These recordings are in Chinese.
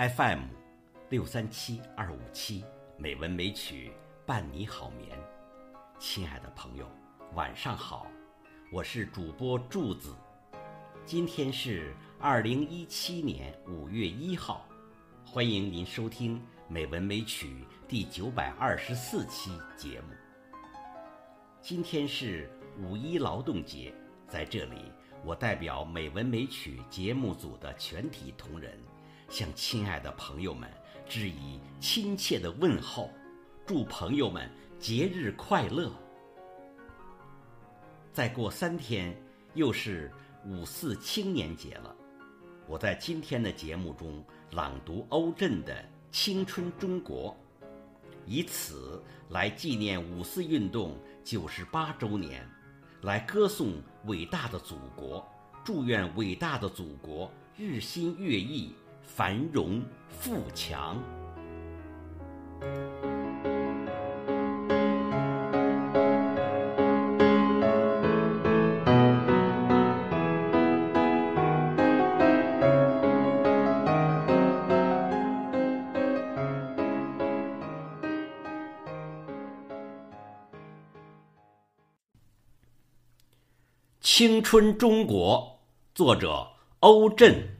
FM 六三七二五七，美文美曲伴你好眠。亲爱的朋友，晚上好，我是主播柱子。今天是二零一七年五月一号，欢迎您收听《美文美曲》第九百二十四期节目。今天是五一劳动节，在这里，我代表《美文美曲》节目组的全体同仁，向亲爱的朋友们致以亲切的问候，祝朋友们节日快乐。再过三天，又是五四青年节了。我在今天的节目中朗读欧震的《青春中国》，以此来纪念五四运动九十八周年，来歌颂伟大的祖国，祝愿伟大的祖国日新月异、繁荣富强。《青春中国》作者欧震。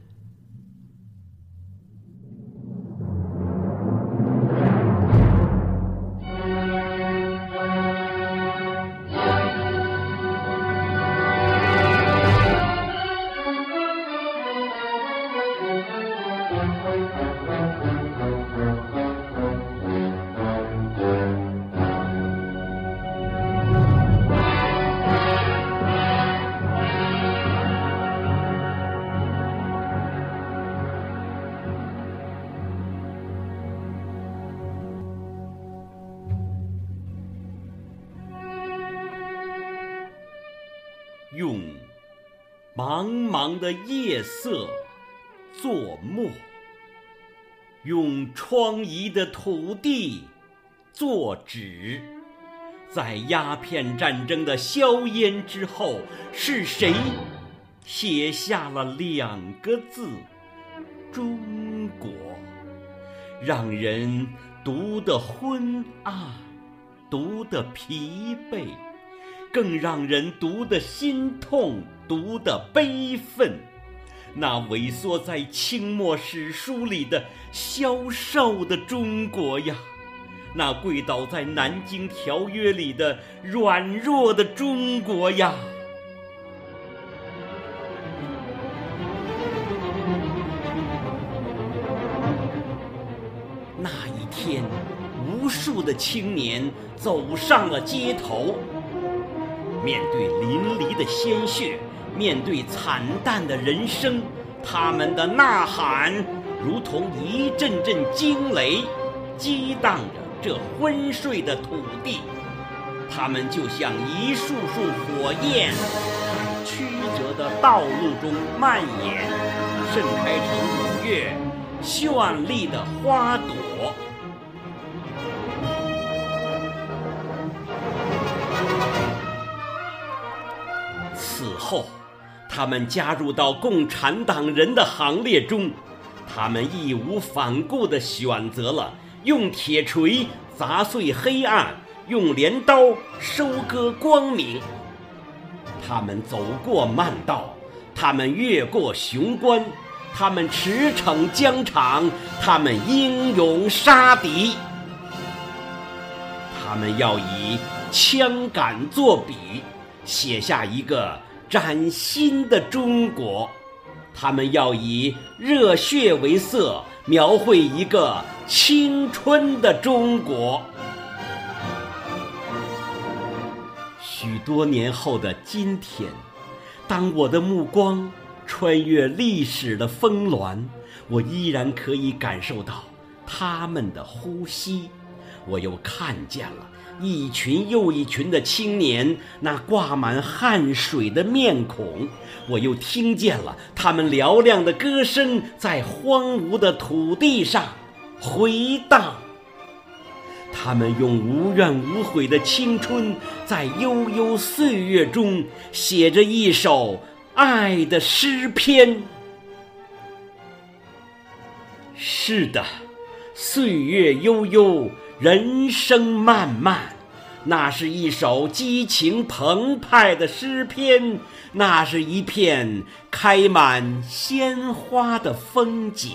用茫茫的夜色作墨，用疮痍的土地作纸。在鸦片战争的硝烟之后，是谁写下了两个字“中国”？让人读得昏暗，读得疲惫。更让人读得心痛，读得悲愤。那萎缩在清末史书里的消瘦的中国呀，那跪倒在南京条约里的软弱的中国呀。那一天，无数的青年走上了街头。面对淋漓的鲜血，面对惨淡的人生，他们的呐喊如同一阵阵惊雷，激荡着这昏睡的土地。他们就像一束束火焰，在曲折的道路中蔓延，盛开成五月绚丽的花朵。后，他们加入到共产党人的行列中，他们义无反顾地选择了用铁锤砸碎黑暗，用镰刀收割光明。他们走过漫道，他们越过雄关，他们驰骋疆场，他们英勇杀敌。他们要以枪杆作笔，写下一个。崭新的中国，他们要以热血为色，描绘一个青春的中国。许多年后的今天，当我的目光穿越历史的峰峦，我依然可以感受到他们的呼吸。我又看见了。一群又一群的青年，那挂满汗水的面孔，我又听见了他们嘹亮的歌声在荒芜的土地上回荡。他们用无怨无悔的青春，在悠悠岁月中写着一首爱的诗篇。是的，岁月悠悠，人生漫漫，那是一首激情澎湃的诗篇，那是一片开满鲜花的风景，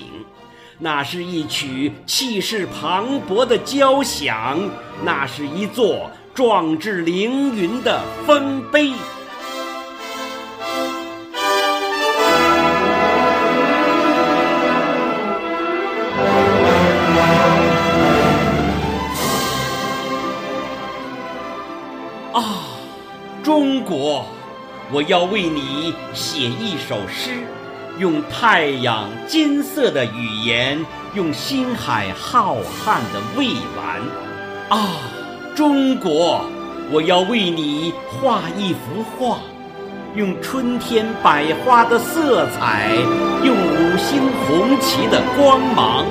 那是一曲气势磅礴的交响，那是一座壮志凌云的丰碑。啊，中国，我要为你写一首诗，用太阳金色的语言，用星海浩瀚的蔚蓝。啊，中国，我要为你画一幅画，用春天百花的色彩，用五星红旗的光芒。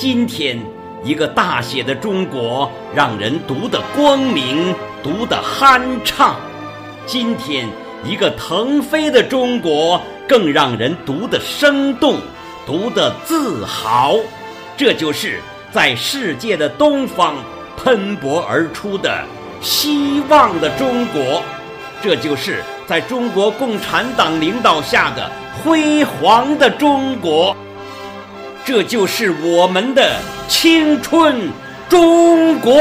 今天，一个大写的中国让人读得光明，读得酣畅；今天，一个腾飞的中国更让人读得生动，读得自豪。这就是在世界的东方喷薄而出的希望的中国，这就是在中国共产党领导下的辉煌的中国。这就是我们的青春，中国。